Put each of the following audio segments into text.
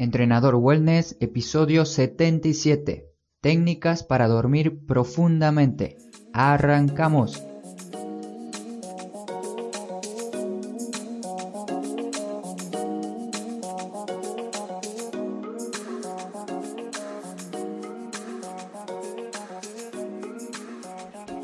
Entrenador Wellness, episodio 77. Técnicas para dormir profundamente. Arrancamos.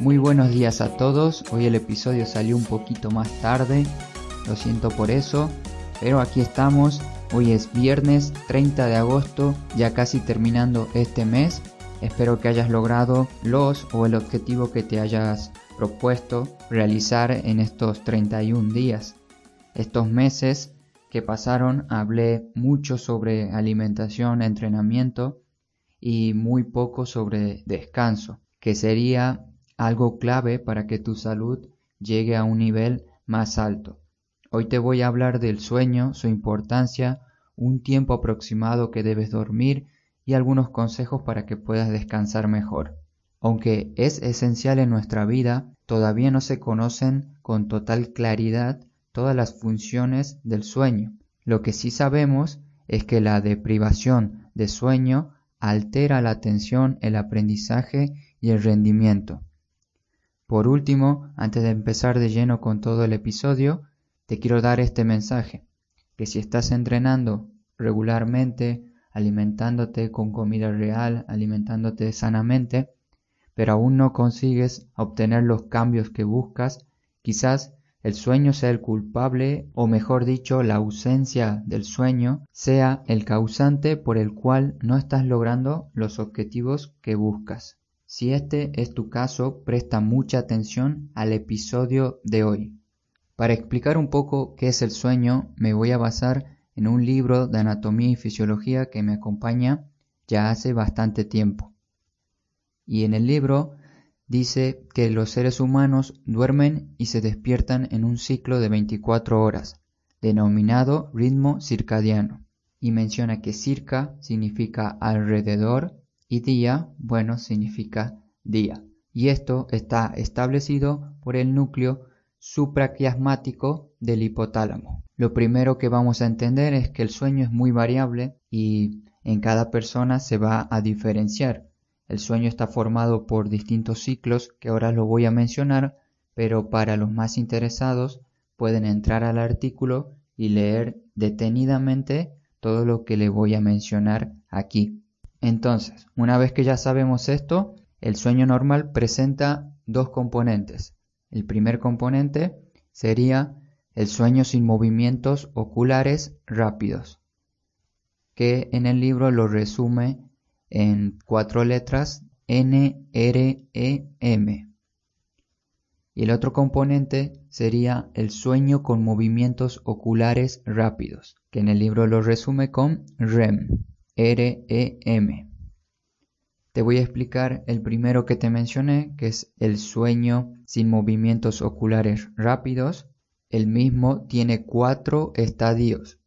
Muy buenos días a todos. Hoy el episodio salió un poquito más tarde. Lo siento por eso. Pero aquí estamos Hoy es viernes 30 de agosto, ya casi terminando este mes. Espero que hayas logrado los o el objetivo que te hayas propuesto realizar en estos 31 días. Estos meses que pasaron hablé mucho sobre alimentación, entrenamiento y muy poco sobre descanso, que sería algo clave para que tu salud llegue a un nivel más alto. Hoy te voy a hablar del sueño, su importancia, un tiempo aproximado que debes dormir y algunos consejos para que puedas descansar mejor. Aunque es esencial en nuestra vida, todavía no se conocen con total claridad todas las funciones del sueño. Lo que sí sabemos es que la deprivación de sueño altera la atención, el aprendizaje y el rendimiento. Por último, antes de empezar de lleno con todo el episodio, te quiero dar este mensaje, que si estás entrenando regularmente, alimentándote con comida real, alimentándote sanamente, pero aún no consigues obtener los cambios que buscas, quizás el sueño sea el culpable, o mejor dicho, la ausencia del sueño sea el causante por el cual no estás logrando los objetivos que buscas. Si este es tu caso, presta mucha atención al episodio de hoy. Para explicar un poco qué es el sueño, me voy a basar en un libro de anatomía y fisiología que me acompaña ya hace bastante tiempo. Y en el libro dice que los seres humanos duermen y se despiertan en un ciclo de 24 horas, denominado ritmo circadiano, y menciona que circa significa alrededor y día, bueno, significa día. Y esto está establecido por el núcleo supraquiasmático del hipotálamo. Lo primero que vamos a entender es que el sueño es muy variable y en cada persona se va a diferenciar. El sueño está formado por distintos ciclos que ahora lo voy a mencionar, pero para los más interesados pueden entrar al artículo y leer detenidamente todo lo que le voy a mencionar aquí. Entonces, una vez que ya sabemos esto, el sueño normal presenta dos componentes, el primer componente sería el sueño sin movimientos oculares rápidos, que en el libro lo resume en cuatro letras N, R, E, M. Y el otro componente sería el sueño con movimientos oculares rápidos, que en el libro lo resume con REM, R, E, M. Te voy a explicar el primero que te mencioné, que es el sueño sin movimientos oculares rápidos. El mismo tiene cuatro estadios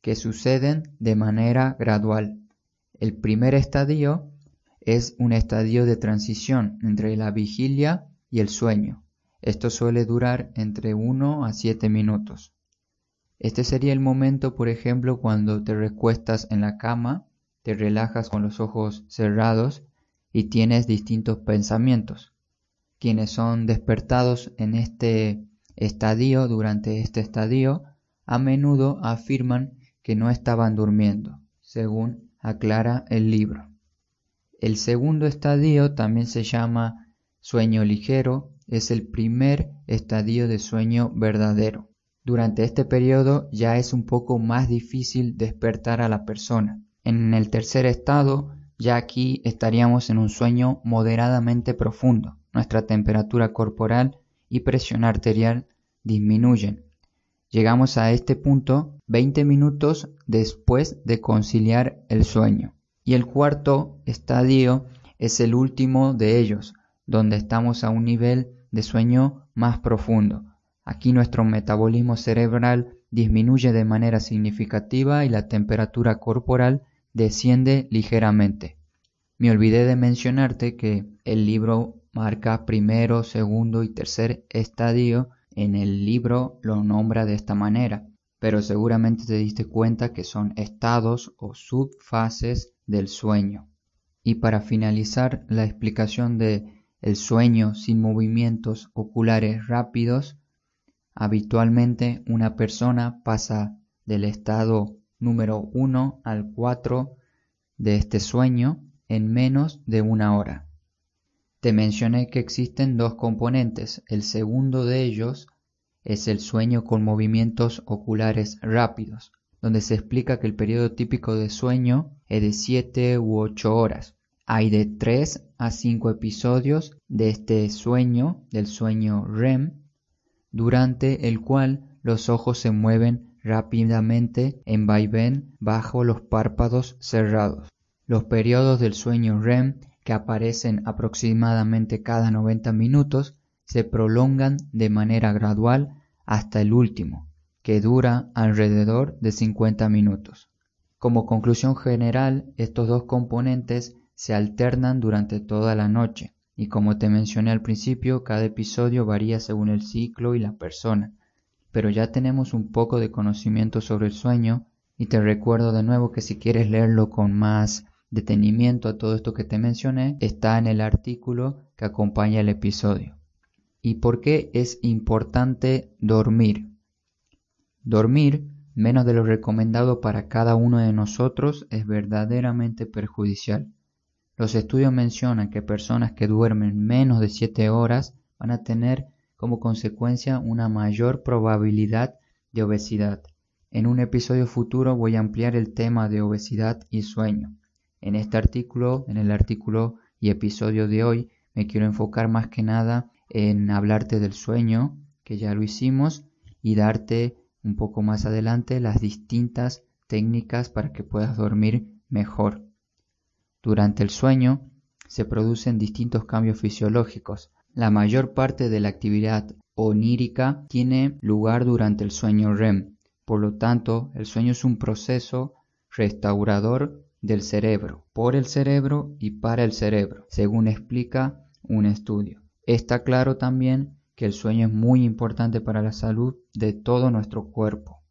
que suceden de manera gradual. El primer estadio es un estadio de transición entre la vigilia y el sueño. Esto suele durar entre 1 a 7 minutos. Este sería el momento, por ejemplo, cuando te recuestas en la cama, te relajas con los ojos cerrados y tienes distintos pensamientos. Quienes son despertados en este estadio, durante este estadio, a menudo afirman que no estaban durmiendo, según aclara el libro. El segundo estadio también se llama sueño ligero, es el primer estadio de sueño verdadero. Durante este periodo ya es un poco más difícil despertar a la persona. En el tercer estado ya aquí estaríamos en un sueño moderadamente profundo. Nuestra temperatura corporal y presión arterial disminuyen. Llegamos a este punto 20 minutos después de conciliar el sueño. Y el cuarto estadio es el último de ellos, donde estamos a un nivel de sueño más profundo. Aquí nuestro metabolismo cerebral disminuye de manera significativa y la temperatura corporal desciende ligeramente. Me olvidé de mencionarte que el libro marca primero, segundo y tercer estadio. En el libro lo nombra de esta manera. pero seguramente te diste cuenta que son estados o subfases del sueño. Y para finalizar la explicación de el sueño sin movimientos oculares rápidos, habitualmente una persona pasa del estado número 1 al 4 de este sueño en menos de una hora. Te mencioné que existen dos componentes. El segundo de ellos es el sueño con movimientos oculares rápidos, donde se explica que el periodo típico de sueño es de 7 u 8 horas. Hay de 3 a 5 episodios de este sueño, del sueño REM, durante el cual los ojos se mueven rápidamente en vaivén bajo los párpados cerrados. Los periodos del sueño REM que aparecen aproximadamente cada 90 minutos, se prolongan de manera gradual hasta el último, que dura alrededor de 50 minutos. Como conclusión general, estos dos componentes se alternan durante toda la noche, y como te mencioné al principio, cada episodio varía según el ciclo y la persona. Pero ya tenemos un poco de conocimiento sobre el sueño, y te recuerdo de nuevo que si quieres leerlo con más detenimiento a todo esto que te mencioné está en el artículo que acompaña el episodio. ¿Y por qué es importante dormir? Dormir menos de lo recomendado para cada uno de nosotros es verdaderamente perjudicial. Los estudios mencionan que personas que duermen menos de 7 horas van a tener como consecuencia una mayor probabilidad de obesidad. En un episodio futuro voy a ampliar el tema de obesidad y sueño. En este artículo, en el artículo y episodio de hoy, me quiero enfocar más que nada en hablarte del sueño, que ya lo hicimos, y darte un poco más adelante las distintas técnicas para que puedas dormir mejor. Durante el sueño se producen distintos cambios fisiológicos. La mayor parte de la actividad onírica tiene lugar durante el sueño REM. Por lo tanto, el sueño es un proceso restaurador del cerebro, por el cerebro y para el cerebro, según explica un estudio. Está claro también que el sueño es muy importante para la salud de todo nuestro cuerpo.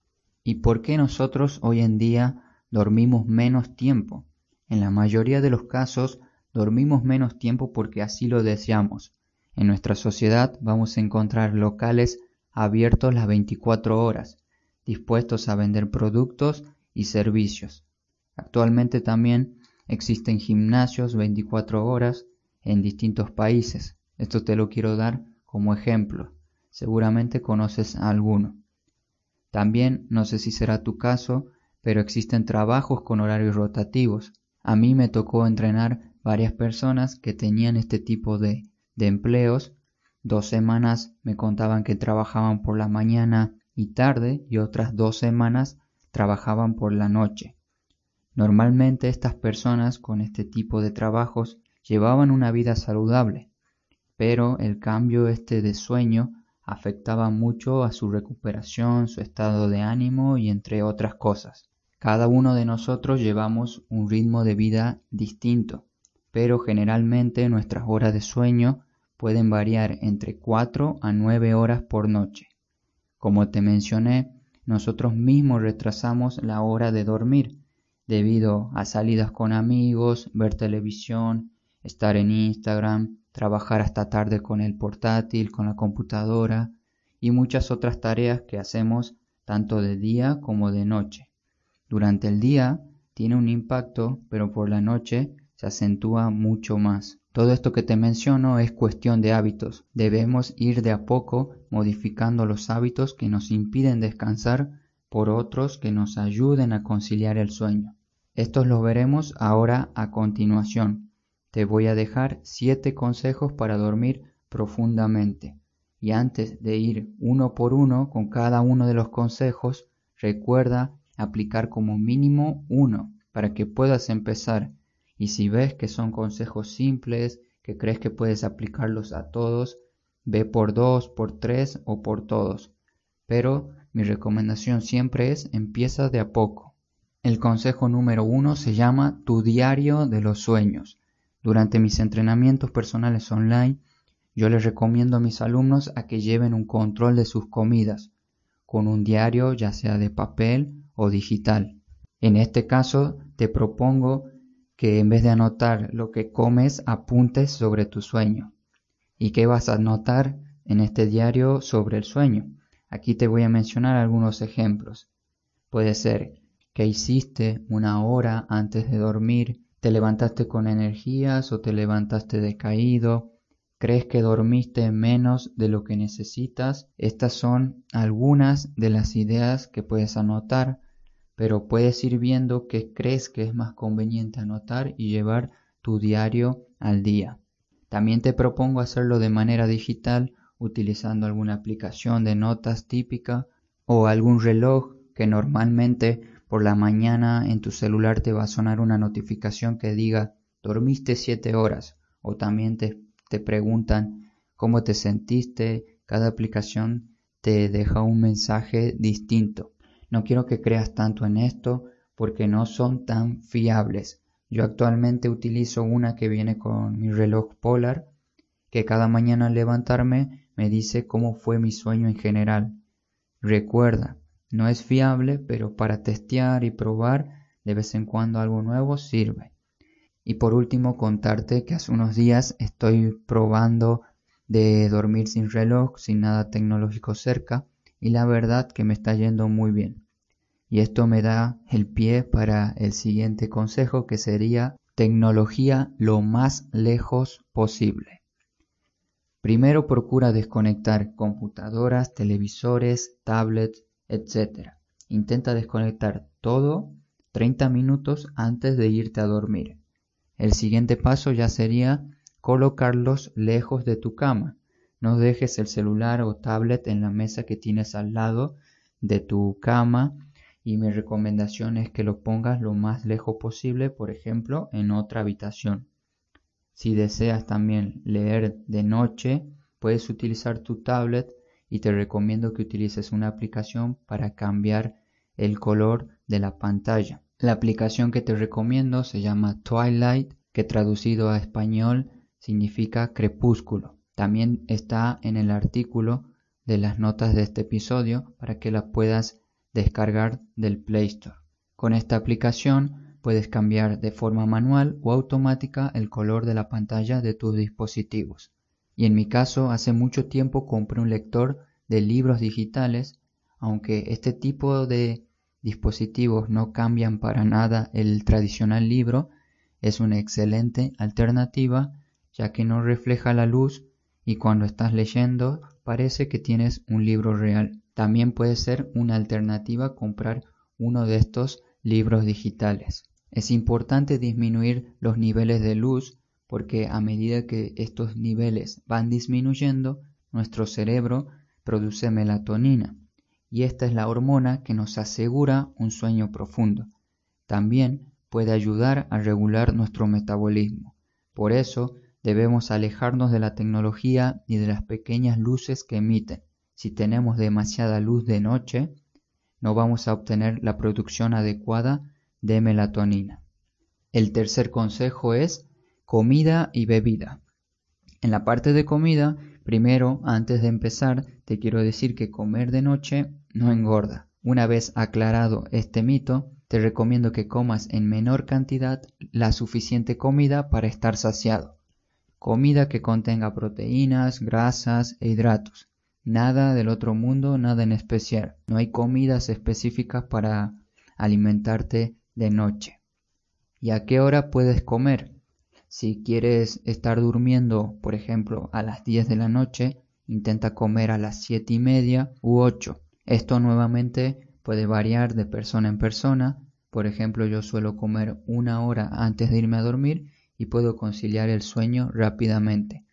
¿Y por qué nosotros hoy en día dormimos menos tiempo? En la mayoría de los casos dormimos menos tiempo porque así lo deseamos. En nuestra sociedad vamos a encontrar locales abiertos las 24 horas, dispuestos a vender productos y servicios. Actualmente también existen gimnasios 24 horas en distintos países. Esto te lo quiero dar como ejemplo. Seguramente conoces alguno. También, no sé si será tu caso, pero existen trabajos con horarios rotativos. A mí me tocó entrenar varias personas que tenían este tipo de, de empleos. Dos semanas me contaban que trabajaban por la mañana y tarde y otras dos semanas trabajaban por la noche. Normalmente estas personas con este tipo de trabajos llevaban una vida saludable, pero el cambio este de sueño afectaba mucho a su recuperación, su estado de ánimo y entre otras cosas. Cada uno de nosotros llevamos un ritmo de vida distinto, pero generalmente nuestras horas de sueño pueden variar entre 4 a 9 horas por noche. Como te mencioné, nosotros mismos retrasamos la hora de dormir, debido a salidas con amigos, ver televisión, estar en Instagram, trabajar hasta tarde con el portátil, con la computadora y muchas otras tareas que hacemos tanto de día como de noche. Durante el día tiene un impacto, pero por la noche se acentúa mucho más. Todo esto que te menciono es cuestión de hábitos. Debemos ir de a poco modificando los hábitos que nos impiden descansar por otros que nos ayuden a conciliar el sueño. Estos los veremos ahora a continuación. Te voy a dejar siete consejos para dormir profundamente. Y antes de ir uno por uno con cada uno de los consejos, recuerda aplicar como mínimo uno para que puedas empezar. Y si ves que son consejos simples, que crees que puedes aplicarlos a todos, ve por dos, por tres o por todos. Pero mi recomendación siempre es empieza de a poco. El consejo número uno se llama Tu diario de los sueños. Durante mis entrenamientos personales online, yo les recomiendo a mis alumnos a que lleven un control de sus comidas, con un diario ya sea de papel o digital. En este caso te propongo que en vez de anotar lo que comes apuntes sobre tu sueño. ¿Y qué vas a anotar en este diario sobre el sueño? Aquí te voy a mencionar algunos ejemplos. Puede ser qué hiciste una hora antes de dormir, te levantaste con energías o te levantaste decaído, crees que dormiste menos de lo que necesitas. Estas son algunas de las ideas que puedes anotar, pero puedes ir viendo qué crees que es más conveniente anotar y llevar tu diario al día. También te propongo hacerlo de manera digital utilizando alguna aplicación de notas típica o algún reloj que normalmente por la mañana en tu celular te va a sonar una notificación que diga dormiste 7 horas o también te te preguntan cómo te sentiste, cada aplicación te deja un mensaje distinto. No quiero que creas tanto en esto porque no son tan fiables. Yo actualmente utilizo una que viene con mi reloj Polar, que cada mañana al levantarme me dice cómo fue mi sueño en general. Recuerda, no es fiable, pero para testear y probar de vez en cuando algo nuevo sirve. Y por último contarte que hace unos días estoy probando de dormir sin reloj, sin nada tecnológico cerca y la verdad que me está yendo muy bien. Y esto me da el pie para el siguiente consejo que sería tecnología lo más lejos posible. Primero procura desconectar computadoras, televisores, tablets, etc. Intenta desconectar todo 30 minutos antes de irte a dormir. El siguiente paso ya sería colocarlos lejos de tu cama. No dejes el celular o tablet en la mesa que tienes al lado de tu cama y mi recomendación es que lo pongas lo más lejos posible, por ejemplo, en otra habitación. Si deseas también leer de noche, puedes utilizar tu tablet y te recomiendo que utilices una aplicación para cambiar el color de la pantalla. La aplicación que te recomiendo se llama Twilight, que traducido a español significa crepúsculo. También está en el artículo de las notas de este episodio para que la puedas descargar del Play Store. Con esta aplicación puedes cambiar de forma manual o automática el color de la pantalla de tus dispositivos. Y en mi caso, hace mucho tiempo compré un lector de libros digitales, aunque este tipo de dispositivos no cambian para nada el tradicional libro, es una excelente alternativa ya que no refleja la luz y cuando estás leyendo parece que tienes un libro real. También puede ser una alternativa comprar uno de estos libros digitales. Es importante disminuir los niveles de luz porque a medida que estos niveles van disminuyendo, nuestro cerebro produce melatonina y esta es la hormona que nos asegura un sueño profundo. También puede ayudar a regular nuestro metabolismo. Por eso debemos alejarnos de la tecnología y de las pequeñas luces que emiten. Si tenemos demasiada luz de noche, no vamos a obtener la producción adecuada de melatonina. El tercer consejo es comida y bebida. En la parte de comida, primero, antes de empezar, te quiero decir que comer de noche no engorda. Una vez aclarado este mito, te recomiendo que comas en menor cantidad la suficiente comida para estar saciado. Comida que contenga proteínas, grasas e hidratos. Nada del otro mundo, nada en especial. No hay comidas específicas para alimentarte de noche. ¿Y a qué hora puedes comer? Si quieres estar durmiendo, por ejemplo, a las 10 de la noche, intenta comer a las 7 y media u 8. Esto nuevamente Puede variar de persona en persona. Por ejemplo, yo suelo comer una hora antes de irme a dormir y puedo conciliar el sueño rápidamente.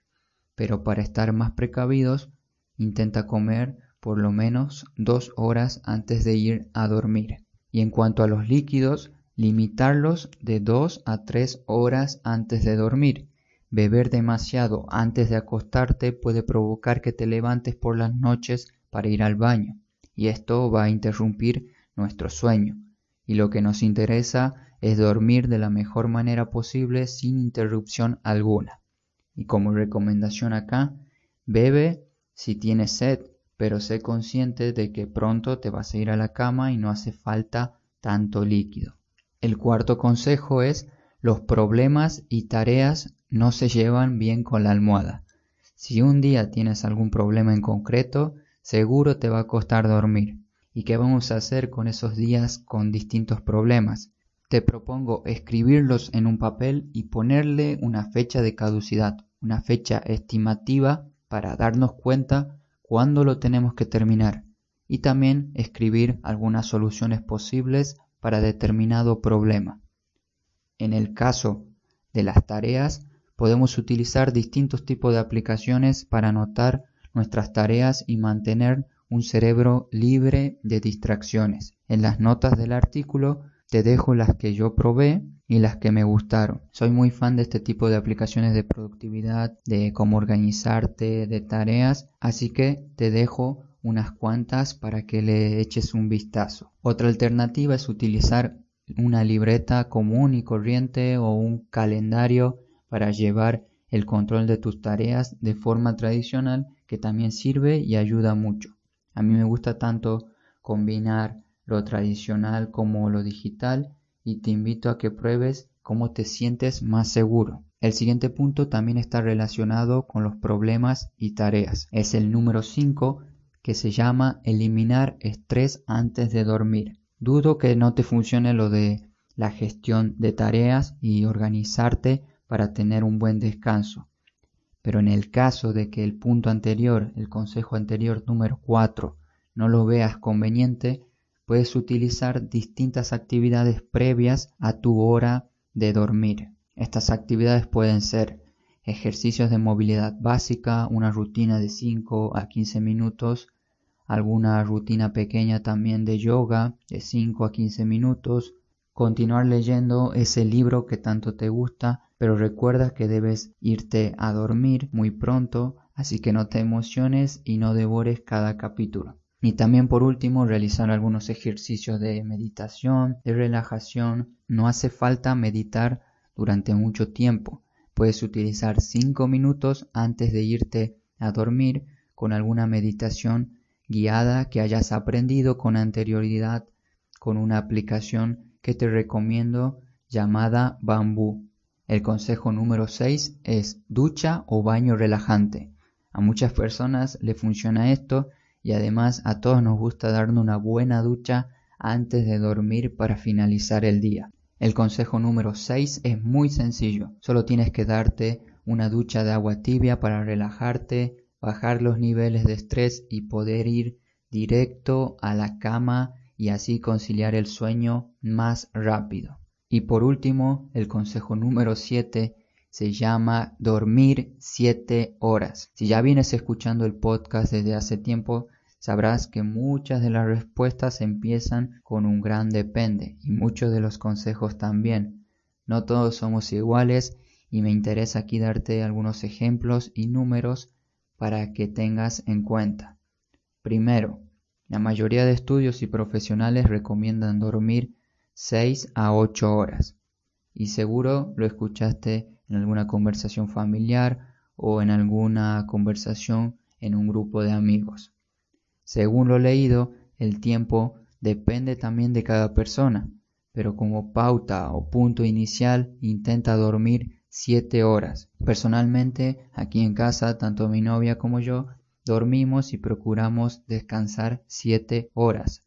Pero para estar más precavidos, intenta comer por lo menos dos horas antes de ir a dormir. Y en cuanto a los líquidos, limitarlos de dos a tres horas antes de dormir. Beber demasiado antes de acostarte puede provocar que te levantes por las noches para ir al baño y esto va a interrumpir nuestro sueño. Y lo que nos interesa es dormir de la mejor manera posible sin interrupción alguna. Y como recomendación acá, bebe si tienes sed, pero sé consciente de que pronto te vas a ir a la cama y no hace falta tanto líquido. El cuarto consejo es los problemas y tareas no se llevan bien con la almohada. Si un día tienes algún problema en concreto, seguro te va a costar dormir. ¿Y qué vamos a hacer con esos días con distintos problemas? Te propongo escribirlos en un papel y ponerle una fecha de caducidad, una fecha estimativa para darnos cuenta cuándo lo tenemos que terminar y también escribir algunas soluciones posibles para determinado problema. En el caso de las tareas, podemos utilizar distintos tipos de aplicaciones para anotar nuestras tareas y mantener un cerebro libre de distracciones. En las notas del artículo te dejo las que yo probé y las que me gustaron. Soy muy fan de este tipo de aplicaciones de productividad, de cómo organizarte, de tareas, así que te dejo unas cuantas para que le eches un vistazo. Otra alternativa es utilizar una libreta común y corriente o un calendario para llevar el control de tus tareas de forma tradicional que también sirve y ayuda mucho. A mí me gusta tanto combinar lo tradicional como lo digital y te invito a que pruebes cómo te sientes más seguro. El siguiente punto también está relacionado con los problemas y tareas. Es el número 5 que se llama eliminar estrés antes de dormir. Dudo que no te funcione lo de la gestión de tareas y organizarte para tener un buen descanso. Pero en el caso de que el punto anterior, el consejo anterior número 4, no lo veas conveniente, puedes utilizar distintas actividades previas a tu hora de dormir. Estas actividades pueden ser ejercicios de movilidad básica, una rutina de 5 a 15 minutos, alguna rutina pequeña también de yoga de 5 a 15 minutos, continuar leyendo ese libro que tanto te gusta, pero recuerda que debes irte a dormir muy pronto, así que no te emociones y no devores cada capítulo. Y también por último realizar algunos ejercicios de meditación, de relajación. No hace falta meditar durante mucho tiempo. Puedes utilizar 5 minutos antes de irte a dormir con alguna meditación guiada que hayas aprendido con anterioridad con una aplicación que te recomiendo llamada Bambú. El consejo número 6 es ducha o baño relajante. A muchas personas le funciona esto y además a todos nos gusta darnos una buena ducha antes de dormir para finalizar el día. El consejo número 6 es muy sencillo, solo tienes que darte una ducha de agua tibia para relajarte, bajar los niveles de estrés y poder ir directo a la cama y así conciliar el sueño más rápido. Y por último, el consejo número 7 se llama dormir 7 horas. Si ya vienes escuchando el podcast desde hace tiempo, sabrás que muchas de las respuestas empiezan con un gran depende y muchos de los consejos también. No todos somos iguales y me interesa aquí darte algunos ejemplos y números para que tengas en cuenta. Primero, la mayoría de estudios y profesionales recomiendan dormir 6 a 8 horas. Y seguro lo escuchaste en alguna conversación familiar o en alguna conversación en un grupo de amigos. Según lo leído, el tiempo depende también de cada persona, pero como pauta o punto inicial intenta dormir 7 horas. Personalmente, aquí en casa, tanto mi novia como yo dormimos y procuramos descansar 7 horas.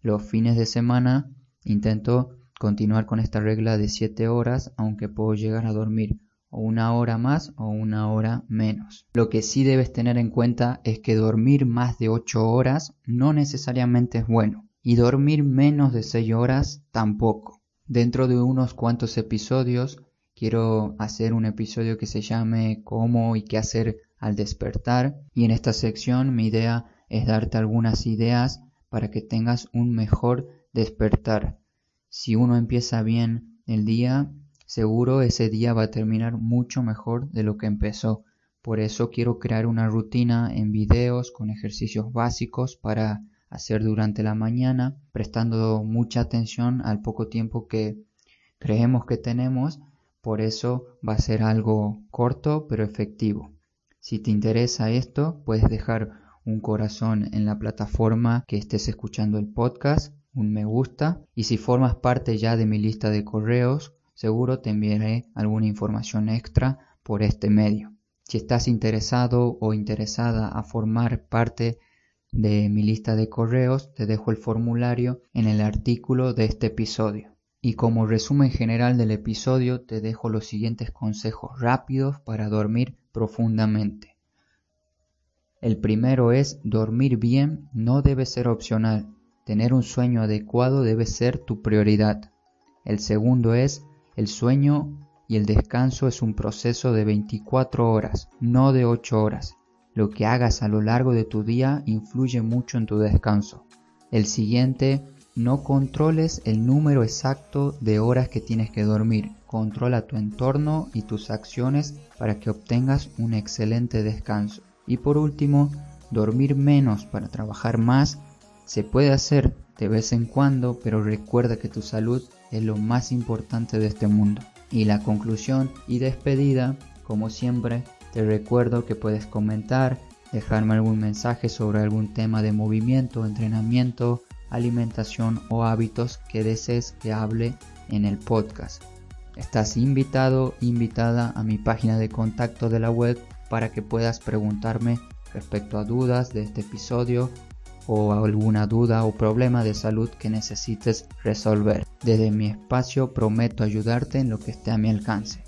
Los fines de semana intento continuar con esta regla de 7 horas, aunque puedo llegar a dormir o una hora más o una hora menos. Lo que sí debes tener en cuenta es que dormir más de 8 horas no necesariamente es bueno y dormir menos de 6 horas tampoco. Dentro de unos cuantos episodios quiero hacer un episodio que se llame cómo y qué hacer al despertar y en esta sección mi idea es darte algunas ideas para que tengas un mejor despertar. Si uno empieza bien el día, seguro ese día va a terminar mucho mejor de lo que empezó. Por eso quiero crear una rutina en videos con ejercicios básicos para hacer durante la mañana, prestando mucha atención al poco tiempo que creemos que tenemos. Por eso va a ser algo corto pero efectivo. Si te interesa esto, puedes dejar un corazón en la plataforma que estés escuchando el podcast, un me gusta y si formas parte ya de mi lista de correos, seguro te enviaré alguna información extra por este medio. Si estás interesado o interesada a formar parte de mi lista de correos, te dejo el formulario en el artículo de este episodio. Y como resumen general del episodio, te dejo los siguientes consejos rápidos para dormir profundamente. El primero es dormir bien no debe ser opcional. Tener un sueño adecuado debe ser tu prioridad. El segundo es el sueño y el descanso es un proceso de 24 horas, no de 8 horas. Lo que hagas a lo largo de tu día influye mucho en tu descanso. El siguiente, no controles el número exacto de horas que tienes que dormir. Controla tu entorno y tus acciones para que obtengas un excelente descanso. Y por último, dormir menos para trabajar más se puede hacer de vez en cuando, pero recuerda que tu salud es lo más importante de este mundo. Y la conclusión y despedida, como siempre, te recuerdo que puedes comentar, dejarme algún mensaje sobre algún tema de movimiento, entrenamiento, alimentación o hábitos que desees que hable en el podcast. Estás invitado, invitada a mi página de contacto de la web para que puedas preguntarme respecto a dudas de este episodio o alguna duda o problema de salud que necesites resolver. Desde mi espacio prometo ayudarte en lo que esté a mi alcance.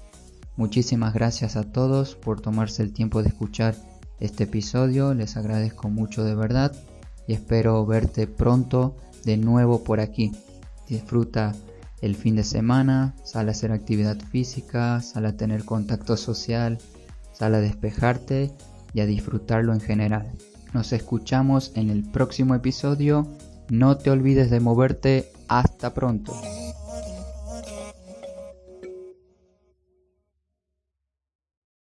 Muchísimas gracias a todos por tomarse el tiempo de escuchar este episodio, les agradezco mucho de verdad y espero verte pronto de nuevo por aquí. Disfruta el fin de semana, sal a hacer actividad física, sal a tener contacto social, sal a despejarte y a disfrutarlo en general. Nos escuchamos en el próximo episodio. No te olvides de moverte. Hasta pronto.